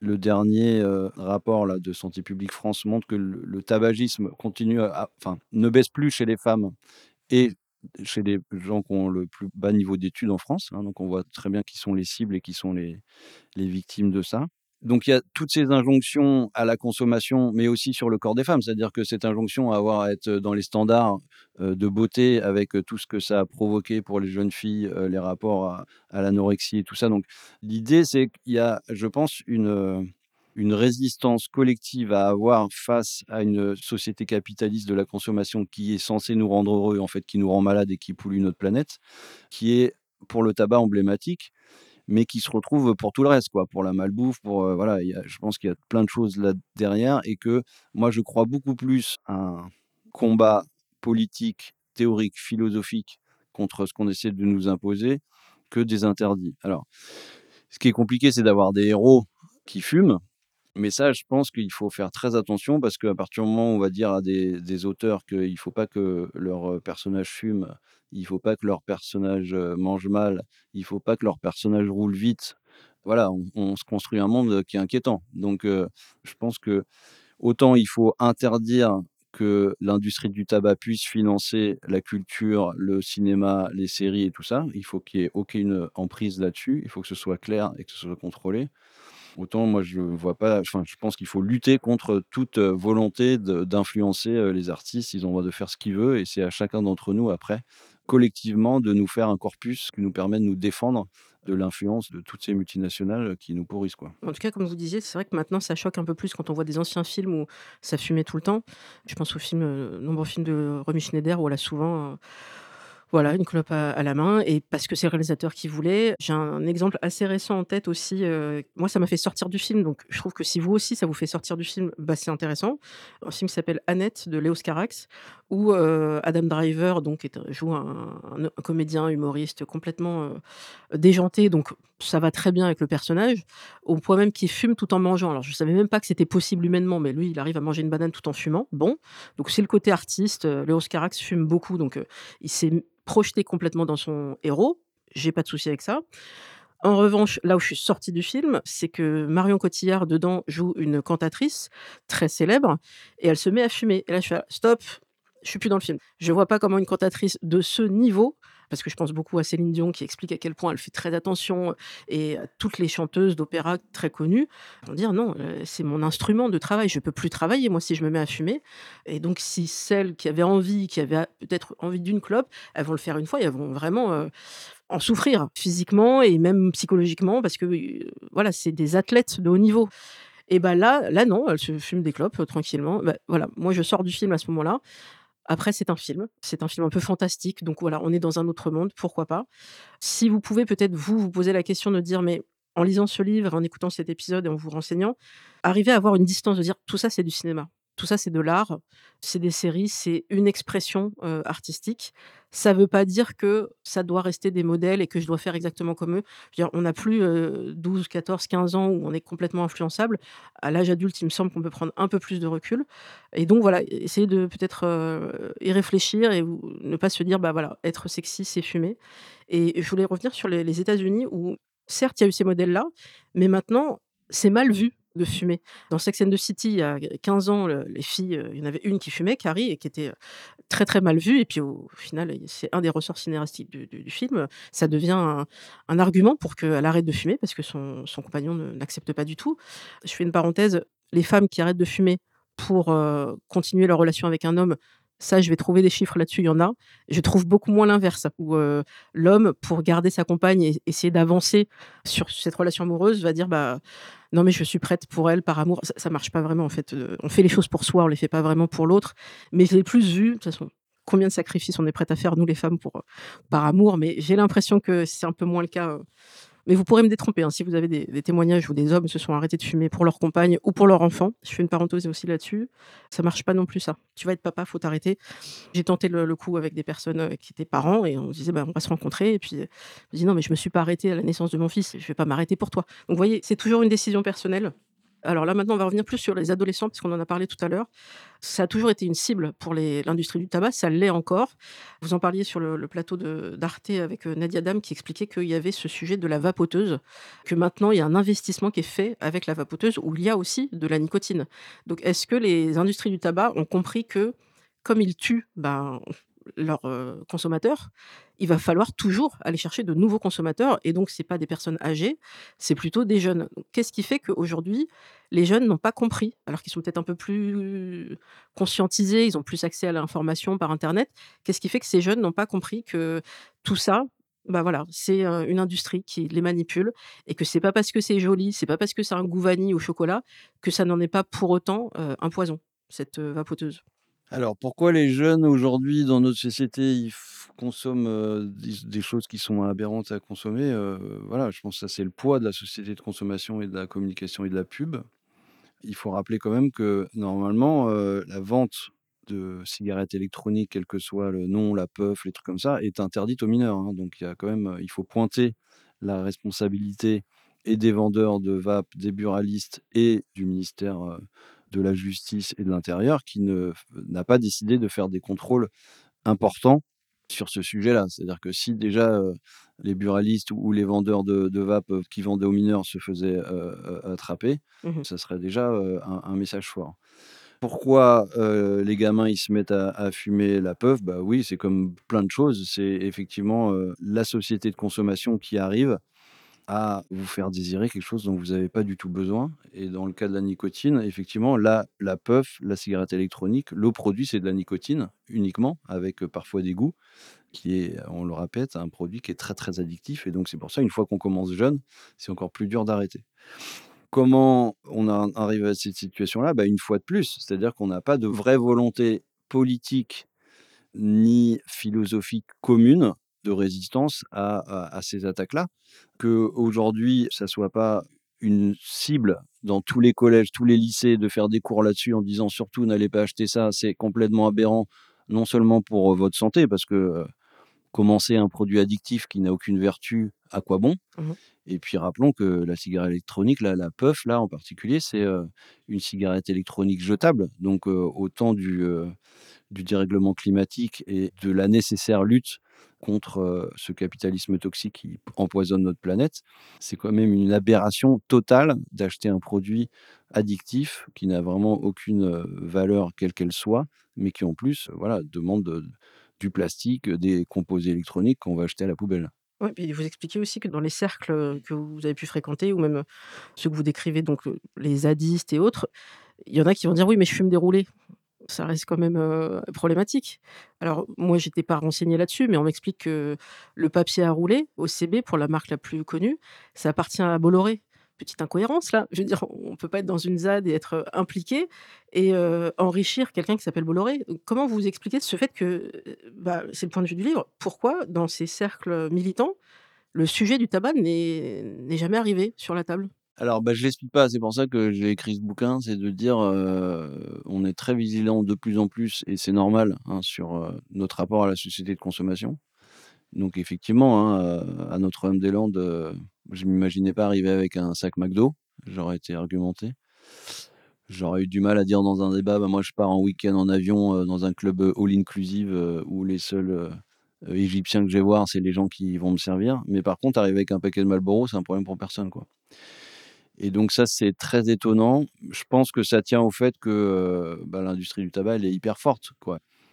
Le dernier rapport là, de Santé publique France montre que le, tabagisme continue enfin, ne baisse plus chez les femmes et chez les gens qui ont le plus bas niveau d'études en France. Hein. donc, on voit très bien qui sont les cibles et qui sont les, les victimes de ça. Donc il y a toutes ces injonctions à la consommation, mais aussi sur le corps des femmes, c'est-à-dire que cette injonction à avoir à être dans les standards de beauté avec tout ce que ça a provoqué pour les jeunes filles, les rapports à, l'anorexie et tout ça. Donc l'idée, c'est qu'il y a, je pense, une, une résistance collective à avoir face à une société capitaliste de la consommation qui est censée nous rendre heureux, en fait, qui nous rend malades et qui pollue notre planète, qui est pour le tabac emblématique mais qui se retrouvent pour tout le reste, quoi, pour la malbouffe, pour euh, voilà, je pense qu'il y a plein de choses là derrière et que moi je crois beaucoup plus à un combat politique, théorique, philosophique contre ce qu'on essaie de nous imposer que des interdits. Alors, ce qui est compliqué, c'est d'avoir des héros qui fument, mais ça, je pense qu'il faut faire très attention parce qu'à partir du moment où on va dire à des, auteurs qu'il ne faut pas que leur personnage fume, il ne faut pas que leur personnage mange mal, il ne faut pas que leur personnage roule vite, voilà, on, se construit un monde qui est inquiétant. Donc, je pense que autant il faut interdire que l'industrie du tabac puisse financer la culture, le cinéma, les séries et tout ça. Il faut qu'il n'y ait aucune emprise là-dessus. Il faut que ce soit clair et que ce soit contrôlé. Autant moi je vois pas, enfin je pense qu'il faut lutter contre toute volonté d'influencer les artistes. Ils ont le droit de faire ce qu'ils veulent et c'est à chacun d'entre nous après collectivement de nous faire un corpus qui nous permet de nous défendre de l'influence de toutes ces multinationales qui nous pourrissent. Quoi. En tout cas, comme vous disiez, c'est vrai que maintenant, ça choque un peu plus quand on voit des anciens films où ça fumait tout le temps. Je pense aux films, nombreux films de Romy Schneider où elle a souvent voilà, une clope à, la main, et parce que c'est le réalisateur qui voulait. J'ai un, exemple assez récent en tête aussi. Euh, moi, ça m'a fait sortir du film, donc je trouve que si vous aussi, ça vous fait sortir du film, bah, c'est intéressant. Un film s'appelle Annette de Léo Carax, où Adam Driver donc, joue un, comédien humoriste complètement déjanté, donc ça va très bien avec le personnage, au point même qu'il fume tout en mangeant. Alors, je savais même pas que c'était possible humainement, mais lui, il arrive à manger une banane tout en fumant. Bon, donc c'est le côté artiste. Léo Carax fume beaucoup, donc il s'est projeté complètement dans son héros. J'ai pas de souci avec ça. En revanche, là où je suis sortie du film, c'est que Marion Cotillard, dedans, joue une cantatrice très célèbre et elle se met à fumer. Et là, je fais stop, je suis plus dans le film. Je vois pas comment une cantatrice de ce niveau parce que je pense beaucoup à Céline Dion qui explique à quel point elle fait très attention et à toutes les chanteuses d'opéra très connues vont dire non, euh, c'est mon instrument de travail, je peux plus travailler moi si je me mets à fumer. Et donc si celles qui avaient envie, qui avaient peut-être envie d'une clope, elles vont le faire une fois elles vont vraiment euh, en souffrir physiquement et même psychologiquement parce que euh, voilà, c'est des athlètes de haut niveau. Et ben là, là non, elle se fume des clopes tranquillement. Bah, voilà, moi je sors du film à ce moment-là. Après, c'est un film. C'est un film un peu fantastique. Donc voilà, on est dans un autre monde, pourquoi pas. Si vous pouvez peut-être vous vous poser la question de dire, mais en lisant ce livre, en écoutant cet épisode et en vous renseignant, arriver à avoir une distance de dire tout ça c'est du cinéma. Tout ça, c'est de l'art, c'est des séries, c'est une expression artistique. Ça ne veut pas dire que ça doit rester des modèles et que je dois faire exactement comme eux. On n'a plus 12, 14, 15 ans où on est complètement influençable. À l'âge adulte, il me semble qu'on peut prendre un peu plus de recul. Et donc, voilà, essayer de peut-être y réfléchir et ne pas se dire, bah voilà, être sexy, c'est fumer. Et je voulais revenir sur les, les États-Unis où, certes, il y a eu ces modèles-là, mais maintenant, c'est mal vu de fumer. Dans Sex and the City, il y a 15 ans, les filles, il y en avait une qui fumait, Carrie, et qui était très très mal vue. Et puis au, final, c'est un des ressorts cinérastiques du, film. Ça devient un, argument pour qu'elle arrête de fumer parce que son, compagnon n'accepte pas du tout. Je fais une parenthèse. Les femmes qui arrêtent de fumer pour continuer leur relation avec un homme, ça, je vais trouver des chiffres là-dessus, il y en a. Je trouve beaucoup moins l'inverse, où l'homme, pour garder sa compagne et essayer d'avancer sur cette relation amoureuse, va dire bah non mais je suis prête pour elle par amour. Ça, ça marche pas vraiment en fait. on fait les choses pour soi, on les fait pas vraiment pour l'autre. Mais je l'ai plus vu de toute façon. Combien de sacrifices on est prête à faire nous les femmes pour par amour, mais j'ai l'impression que c'est un peu moins le cas mais vous pourrez me détromper hein, si vous avez des, témoignages où des hommes se sont arrêtés de fumer pour leur compagne ou pour leur enfant. Je fais une parenthèse aussi là-dessus. Ça marche pas non plus ça. Tu vas être papa, faut t'arrêter. J'ai tenté le, coup avec des personnes euh, qui étaient parents et on disait bah, on va se rencontrer. Et puis je dis non mais je me suis pas arrêtée à la naissance de mon fils. Je vais pas m'arrêter pour toi. Donc vous voyez, c'est toujours une décision personnelle. Alors là, maintenant, on va revenir plus sur les adolescents, puisqu'on en a parlé tout à l'heure. Ça a toujours été une cible pour l'industrie du tabac, ça l'est encore. Vous en parliez sur le, plateau d'Arte avec euh, Nadia Dam qui expliquait qu'il y avait ce sujet de la vapoteuse, que maintenant il y a un investissement qui est fait avec la vapoteuse où il y a aussi de la nicotine. Donc est-ce que les industries du tabac ont compris que comme ils tuent ben, leurs consommateurs, il va falloir toujours aller chercher de nouveaux consommateurs. Et donc, ce pas des personnes âgées, c'est plutôt des jeunes. Qu'est-ce qui fait qu'aujourd'hui, les jeunes n'ont pas compris, alors qu'ils sont peut-être un peu plus conscientisés, ils ont plus accès à l'information par Internet. Qu'est-ce qui fait que ces jeunes n'ont pas compris que tout ça, bah voilà, c'est une industrie qui les manipule et que c'est pas parce que c'est joli, c'est pas parce que c'est un goût vanille au chocolat que ça n'en est pas pour autant un poison, cette vapoteuse? Alors, pourquoi les jeunes aujourd'hui dans notre société ils consomment des, choses qui sont aberrantes à consommer Voilà, je pense que ça c'est le poids de la société de consommation et de la communication et de la pub. Il faut rappeler quand même que normalement la vente de cigarettes électroniques, quel que soit le nom, la puff, les trucs comme ça, est interdite aux mineurs. Hein. Donc il y a quand même, il faut pointer la responsabilité et des vendeurs de vape, des buralistes et du ministère de la justice et de l'intérieur qui n'a pas décidé de faire des contrôles importants sur ce sujet-là. C'est-à-dire que si déjà les buralistes ou les vendeurs de, de vape qui vendaient aux mineurs se faisaient attraper, mmh ça serait déjà un, message fort. Pourquoi les gamins ils se mettent à, fumer la puff Bah oui, c'est comme plein de choses. C'est effectivement la société de consommation qui arrive à vous faire désirer quelque chose dont vous n'avez pas du tout besoin. Et dans le cas de la nicotine, effectivement, là, la puff, la cigarette électronique, le produit, c'est de la nicotine uniquement, avec parfois des goûts, qui est, on le répète, un produit qui est très très addictif. Et donc c'est pour ça, une fois qu'on commence jeune, c'est encore plus dur d'arrêter. Comment on arrive à cette situation-là? Bah, Une fois de plus, c'est-à-dire qu'on n'a pas de vraie volonté politique ni philosophique commune de résistance à, ces attaques-là. Que aujourd'hui, ça soit pas une cible dans tous les collèges, tous les lycées, de faire des cours là-dessus en disant surtout n'allez pas acheter ça, c'est complètement aberrant, non seulement pour votre santé, parce que commencer un produit addictif qui n'a aucune vertu, à quoi bon? Mmh Et puis rappelons que la cigarette électronique, là, la puff, là en particulier, c'est une cigarette électronique jetable. Donc autant du, du dérèglement climatique et de la nécessaire lutte contre ce capitalisme toxique qui empoisonne notre planète. C'est quand même une aberration totale d'acheter un produit addictif qui n'a vraiment aucune valeur quelle qu'elle soit, mais qui en plus voilà, demande du plastique, des composés électroniques qu'on va acheter à la poubelle. Vous expliquez aussi que dans les cercles que vous avez pu fréquenter, ou même ceux que vous décrivez, donc les zadistes et autres, il y en a qui vont dire oui, mais je fume des roulés ça reste quand même problématique. Alors, moi, j'étais pas renseignée là-dessus, mais on m'explique que le papier à rouler, OCB, pour la marque la plus connue, ça appartient à Bolloré. Petite incohérence là. Je veux dire, on peut pas être dans une ZAD et être impliqué et enrichir quelqu'un qui s'appelle Bolloré. Comment vous expliquez ce fait que, bah, c'est le point de vue du livre, pourquoi dans ces cercles militants, le sujet du tabac n'est jamais arrivé sur la table? Alors, bah, je l'explique pas. C'est pour ça que j'ai écrit ce bouquin. C'est de dire, on est très vigilant de plus en plus, et c'est normal, hein, sur notre rapport à la société de consommation. Donc, effectivement, hein, à Notre-Dame-des-Landes, je m'imaginais pas arriver avec un sac McDo. J'aurais été argumenté. J'aurais eu du mal à dire dans un débat, bah, moi je pars en week-end en avion dans un club all-inclusive où les seuls Égyptiens que je vais voir, c'est les gens qui vont me servir. Mais par contre, arriver avec un paquet de Marlboro, c'est un problème pour personne, quoi. Et donc ça, c'est très étonnant. Je pense que ça tient au fait que bah, l'industrie du tabac, elle est hyper forte.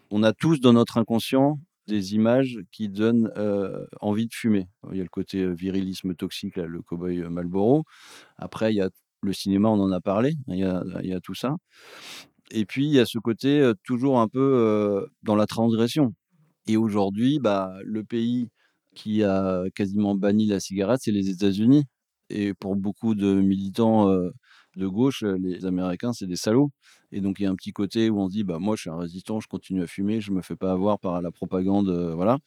On a tous dans notre inconscient des images qui donnent envie de fumer. Il y a le côté virilisme toxique, le cowboy Marlboro. Après, il y a le cinéma, on en a parlé, il y a, il y a tout ça. Et puis, il y a ce côté toujours un peu dans la transgression. Et aujourd'hui, bah, le pays qui a quasiment banni la cigarette, c'est les États-Unis. Et pour beaucoup de militants de gauche, les Américains, c'est des salauds. Et donc, il y a un petit côté où on dit, bah, moi, je suis un résistant, je continue à fumer, je ne me fais pas avoir par la propagande. voilà.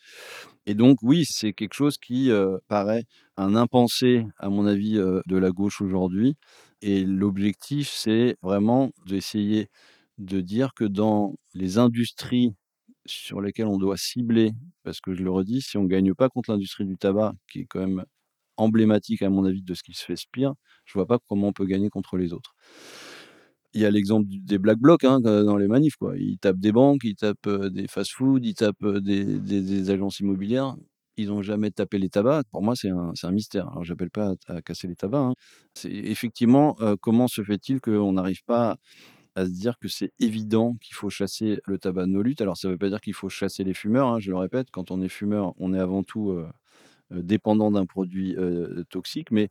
Et donc, oui, c'est quelque chose qui paraît un impensé, à mon avis, de la gauche aujourd'hui. Et l'objectif, c'est vraiment d'essayer de dire que dans les industries sur lesquelles on doit cibler, parce que je le redis, si on ne gagne pas contre l'industrie du tabac, qui est quand même emblématique, à mon avis, de ce qui se fait spire, je vois pas comment on peut gagner contre les autres. Il y a l'exemple des black blocs hein, dans les manifs. Quoi. Ils tapent des banques, ils tapent des fast-food, ils tapent des, agences immobilières. Ils n'ont jamais tapé les tabacs. Pour moi, c'est un, mystère. Alors, j'appelle pas à, casser les tabacs. Hein. C'est effectivement comment se fait-il qu'on n'arrive pas à se dire que c'est évident qu'il faut chasser le tabac de nos luttes? Alors, ça ne veut pas dire qu'il faut chasser les fumeurs. Hein, je le répète, quand on est fumeur, on est avant tout dépendant d'un produit toxique. Mais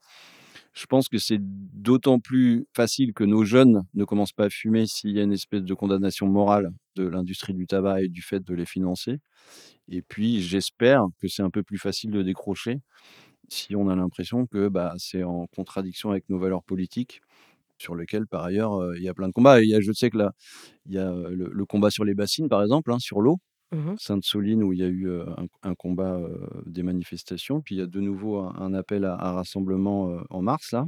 je pense que c'est d'autant plus facile que nos jeunes ne commencent pas à fumer s'il y a une espèce de condamnation morale de l'industrie du tabac et du fait de les financer. Et puis, j'espère que c'est un peu plus facile de décrocher si on a l'impression que bah, c'est en contradiction avec nos valeurs politiques sur lesquelles, par ailleurs, il y a plein de combats. Il y a, je sais que là, il y a le, combat sur les bassines, par exemple, hein, sur l'eau. Mmh Sainte-Soline, où il y a eu un, combat des manifestations. Puis il y a de nouveau un, appel à, rassemblement en mars, là.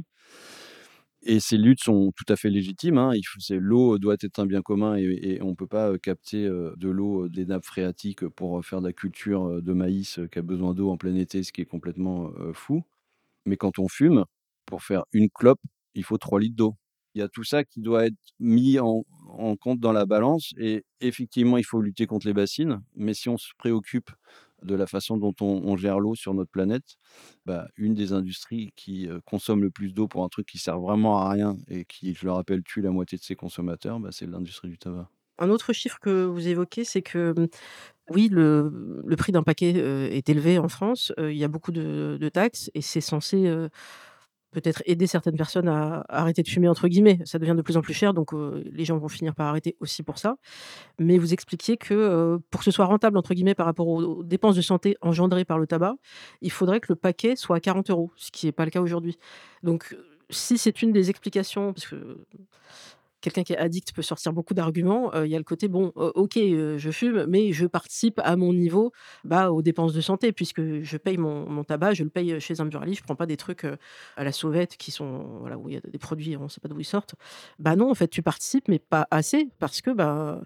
Et ces luttes sont tout à fait légitimes. Hein. L'eau doit être un bien commun et, on ne peut pas capter de l'eau des nappes phréatiques pour faire de la culture de maïs qui a besoin d'eau en plein été, ce qui est complètement fou. Mais quand on fume, pour faire une clope, il faut 3 litres d'eau il y a tout ça qui doit être mis en, compte dans la balance. Et effectivement, il faut lutter contre les bassines. Mais si on se préoccupe de la façon dont on, gère l'eau sur notre planète, bah, une des industries qui euh, consomme le plus d'eau pour un truc qui sert vraiment à rien et qui, je le rappelle, tue la moitié de ses consommateurs, bah, c'est l'industrie du tabac. Un autre chiffre que vous évoquez, c'est que mmh, oui, le, prix d'un paquet euh, est élevé en France. Euh, il y a beaucoup de, taxes et c'est censé peut-être aider certaines personnes à, arrêter de fumer, entre guillemets. Ça devient de plus en plus cher, donc les gens vont finir par arrêter aussi pour ça. Mais vous expliquiez que pour que ce soit rentable, entre guillemets, par rapport aux, dépenses de santé engendrées par le tabac, il faudrait que le paquet soit à 40 euros, ce qui n'est pas le cas aujourd'hui. Donc, si c'est une des explications, parce quelqu'un qui est addict peut sortir beaucoup d'arguments. Il y a le côté, bon, ok, je fume, mais je participe à mon niveau bah, aux dépenses de santé, puisque je paye mon, tabac, je le paye chez un buraliste, je prends pas des trucs à la sauvette qui sont, voilà, où il y a des produits, on ne sait pas d'où ils sortent. Bah non, en fait, tu participes, mais pas assez, parce que bah,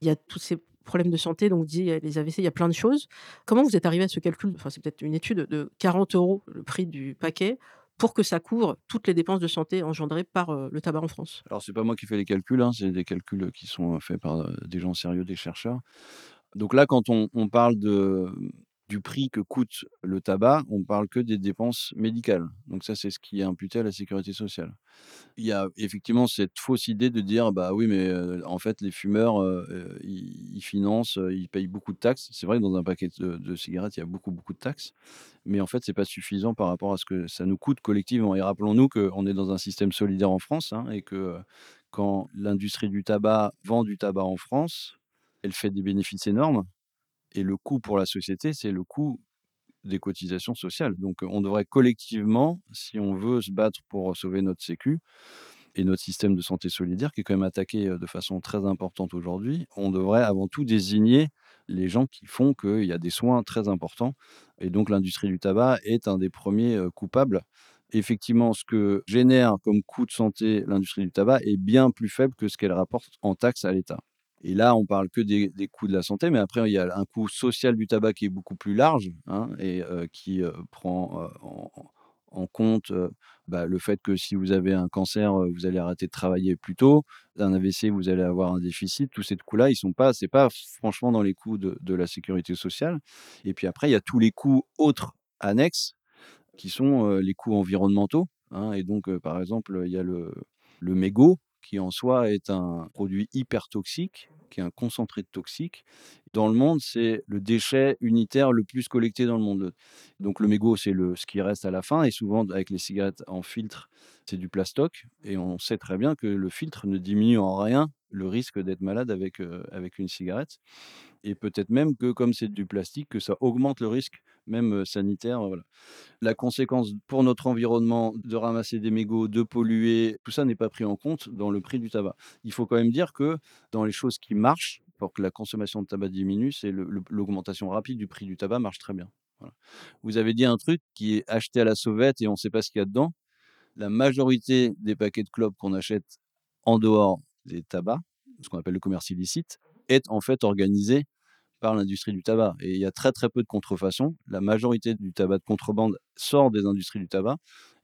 il y a tous ces problèmes de santé, donc dit les AVC, il y a plein de choses. Comment vous êtes arrivé à ce calcul? Enfin, c'est peut-être une étude de 40 euros le prix du paquet pour que ça couvre toutes les dépenses de santé engendrées par le tabac en France Alors, c'est pas moi qui fais les calculs, hein, c'est des calculs qui sont faits par des gens sérieux, des chercheurs. Donc là, quand on parle de, du prix que coûte le tabac, on parle que des dépenses médicales. Donc ça, c'est ce qui est imputé à la sécurité sociale. Il y a effectivement cette fausse idée de dire, bah oui, mais en fait, les fumeurs, ils, financent, ils payent beaucoup de taxes. C'est vrai que dans un paquet de, cigarettes, il y a beaucoup, beaucoup de taxes. Mais en fait, c'est pas suffisant par rapport à ce que ça nous coûte collectivement. Et rappelons-nous qu'on est dans un système solidaire en France hein, et que quand l'industrie du tabac vend du tabac en France, elle fait des bénéfices énormes et le coût pour la société, c'est le coût des cotisations sociales. Donc on devrait collectivement, si on veut se battre pour sauver notre sécu et notre système de santé solidaire, qui est quand même attaqué de façon très importante aujourd'hui, on devrait avant tout désigner les gens qui font qu'il y a des soins très importants. Et donc l'industrie du tabac est un des premiers coupables. Effectivement, ce que génère comme coût de santé l'industrie du tabac est bien plus faible que ce qu'elle rapporte en taxes à l'État. Et là, on parle que des, coûts de la santé, mais après, il y a un coût social du tabac qui est beaucoup plus large hein, et qui prend en, compte bah, le fait que si vous avez un cancer, vous allez arrêter de travailler plus tôt. Un AVC, vous allez avoir un déficit. Tous ces coûts-là, ils sont pas, franchement dans les coûts de, de la sécurité sociale. Et puis après, il y a tous les coûts autres annexes qui sont les coûts environnementaux Hein, et donc, par exemple, il y a le, le mégot, qui en soi est un produit hyper toxique, qui est un concentré de toxique. Dans le monde, c'est le déchet unitaire le plus collecté dans le monde. Donc le mégot, c'est ce qui reste à la fin, et souvent avec les cigarettes en filtre, c'est du plastoc, et on sait très bien que le filtre ne diminue en rien le risque d'être malade avec, avec une cigarette. Et peut-être même que comme c'est du plastique, que ça augmente le risque même sanitaire. Voilà. La conséquence pour notre environnement de ramasser des mégots, de polluer, tout ça n'est pas pris en compte dans le prix du tabac. Il faut quand même dire que dans les choses qui marchent pour que la consommation de tabac diminue, c'est l'augmentation rapide du prix du tabac marche très bien. Vous avez dit un truc qui est acheté à la sauvette et on ne sait pas ce qu'il y a dedans. La majorité des paquets de clopes qu'on achète en dehors des tabacs, ce qu'on appelle le commerce illicite, est en fait organisé par l'industrie du tabac. Et il y a très très peu de contrefaçon. La majorité du tabac de contrebande sort des industries du tabac.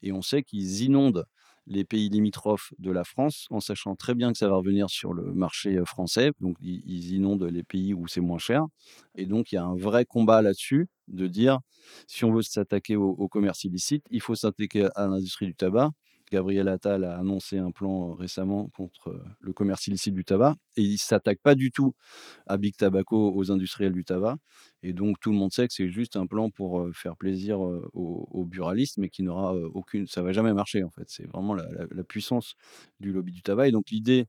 Et on sait qu'ils inondent les pays limitrophes de la France, en sachant très bien que ça va revenir sur le marché euh, français. Donc, ils inondent les pays où c'est moins cher. Et donc, il y a un vrai combat là-dessus de dire, si on veut s'attaquer au, au, commerce illicite, il faut s'attaquer à l'industrie du tabac. Gabriel Attal a annoncé un plan récemment contre le commerce illicite du tabac et il ne s'attaque pas du tout à Big Tobacco, aux industriels du tabac. Et donc tout le monde sait que c'est juste un plan pour faire plaisir aux, buralistes, mais qui n'aura aucune. Ça va jamais marcher en fait. C'est vraiment la, la, puissance du lobby du tabac. Et donc l'idée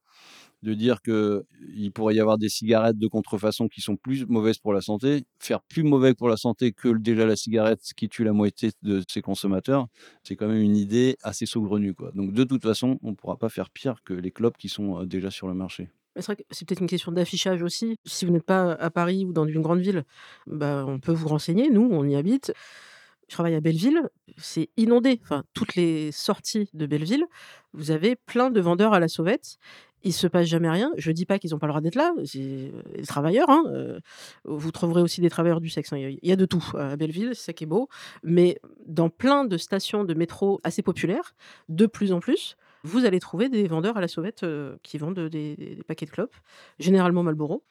de dire qu'il pourrait y avoir des cigarettes de contrefaçon qui sont plus mauvaises pour la santé, faire plus mauvais pour la santé que déjà la cigarette qui tue la moitié de ses consommateurs, c'est quand même une idée assez saugrenue. Quoi. Donc de toute façon, on ne pourra pas faire pire que les clopes qui sont euh, déjà sur le marché. C'est peut-être une question d'affichage aussi. Si vous n'êtes pas à Paris ou dans une grande ville, bah, on peut vous renseigner. Nous, on y habite. Je travaille à Belleville, c'est inondé. Enfin, toutes les sorties de Belleville, vous avez plein de vendeurs à la sauvette il se passe jamais rien. Je dis pas qu'ils n'ont pas le droit d'être là, c'est euh, des travailleurs. Hein, euh, vous trouverez aussi des travailleurs du sexe. Hein, il y a de tout à Belleville, c'est ça qui est beau. Mais dans plein de stations de métro assez populaires, de plus en plus, vous allez trouver des vendeurs à la sauvette euh, qui vendent des, paquets de clopes, généralement Marlboro.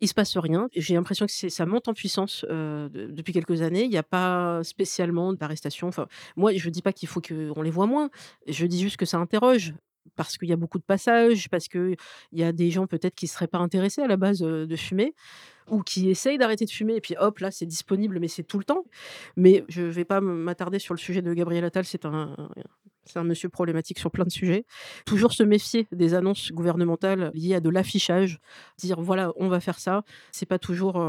Il se passe rien. J'ai l'impression que ça monte en puissance depuis quelques années. Il n'y a pas spécialement d'arrestation. Enfin, moi, je ne dis pas qu'il faut qu'on les voit moins. Je dis juste que ça interroge parce qu'il y a beaucoup de passages, parce qu'il y a des gens peut-être qui ne seraient pas intéressés à la base de fumer, ou qui essayent d'arrêter de fumer, et puis hop, là, c'est disponible, mais c'est tout le temps. Mais je ne vais pas m'attarder sur le sujet de Gabriel Attal, c'est un, c'est un monsieur problématique sur plein de sujets. Toujours se méfier des annonces gouvernementales liées à de l'affichage, dire voilà, on va faire ça. C'est pas toujours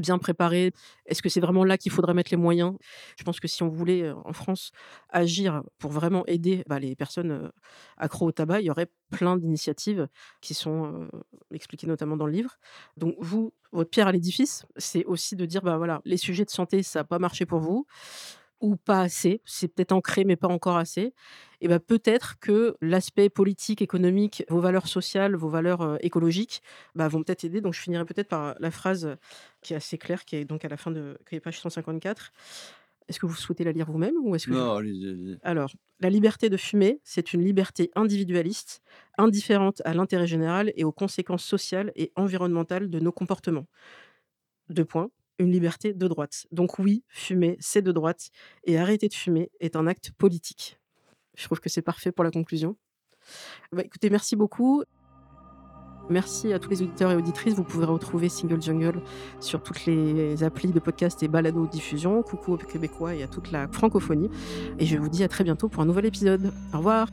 bien préparé? Est-ce que c'est vraiment là qu'il faudrait mettre les moyens? Je pense que si on voulait en France agir pour vraiment aider bah, les personnes accro au tabac, il y aurait plein d'initiatives qui sont expliquées notamment dans le livre. Donc vous, votre pierre à l'édifice, c'est aussi de dire bah voilà, les sujets de santé, ça n'a pas marché pour vous ou pas assez, c'est peut-être ancré mais pas encore assez, et ben peut-être que l'aspect politique, économique, vos valeurs sociales, vos valeurs écologiques bah, vont peut-être aider. Donc je finirai peut-être par la phrase qui est assez claire, qui est donc à la fin de qui est page 154. Est-ce que vous souhaitez la lire vous-même ou est-ce que Non, allez Alors, la liberté de fumer, c'est une liberté individualiste, indifférente à l'intérêt général et aux conséquences sociales et environnementales de nos comportements. Deux points une liberté de droite. Donc oui, fumer, c'est de droite, et arrêter de fumer est un acte politique. Je trouve que c'est parfait pour la conclusion. Bah, écoutez, merci beaucoup. Merci à tous les auditeurs et auditrices. Vous pouvez retrouver Single Jungle sur toutes les applis de podcast et balado diffusion. Coucou aux Québécois et à toute la francophonie. Et je vous dis à très bientôt pour un nouvel épisode. Au revoir.